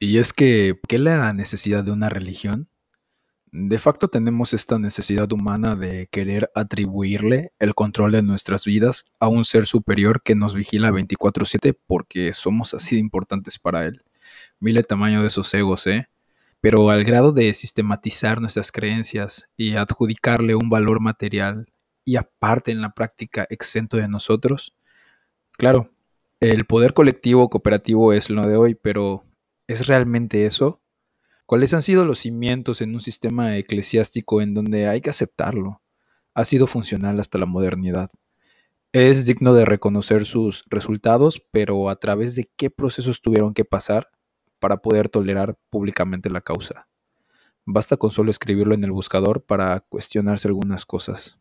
Y es que, ¿qué la necesidad de una religión? De facto tenemos esta necesidad humana de querer atribuirle el control de nuestras vidas a un ser superior que nos vigila 24/7 porque somos así de importantes para él. Mire el tamaño de esos egos, ¿eh? Pero al grado de sistematizar nuestras creencias y adjudicarle un valor material y aparte en la práctica exento de nosotros, claro, el poder colectivo cooperativo es lo de hoy, pero ¿es realmente eso? ¿Cuáles han sido los cimientos en un sistema eclesiástico en donde hay que aceptarlo? Ha sido funcional hasta la modernidad. Es digno de reconocer sus resultados, pero a través de qué procesos tuvieron que pasar para poder tolerar públicamente la causa. Basta con solo escribirlo en el buscador para cuestionarse algunas cosas.